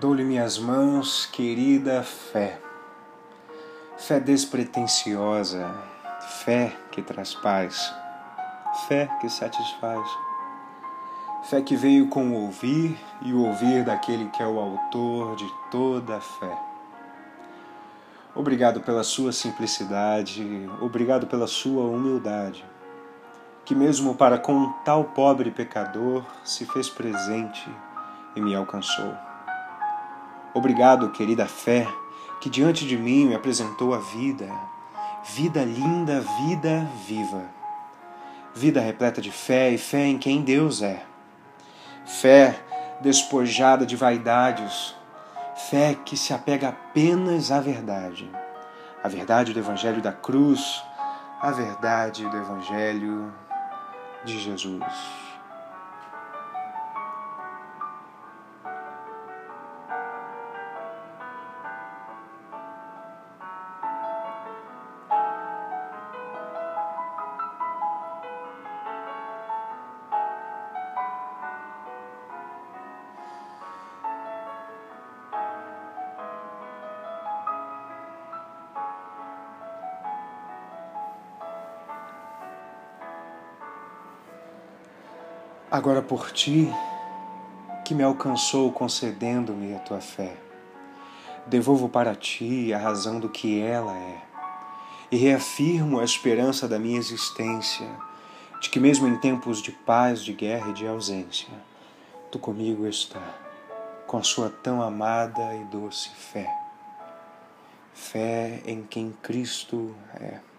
Dou-lhe minhas mãos, querida fé. Fé despretensiosa, fé que traz paz, fé que satisfaz. Fé que veio com o ouvir e o ouvir daquele que é o autor de toda a fé. Obrigado pela sua simplicidade, obrigado pela sua humildade, que mesmo para com tal pobre pecador se fez presente e me alcançou. Obrigado, querida fé, que diante de mim me apresentou a vida, vida linda, vida viva. Vida repleta de fé e fé em quem Deus é. Fé despojada de vaidades, fé que se apega apenas à verdade. A verdade do Evangelho da cruz, a verdade do Evangelho de Jesus. Agora por ti, que me alcançou concedendo-me a tua fé, devolvo para ti a razão do que ela é, e reafirmo a esperança da minha existência, de que mesmo em tempos de paz, de guerra e de ausência, tu comigo está, com a sua tão amada e doce fé. Fé em quem Cristo é.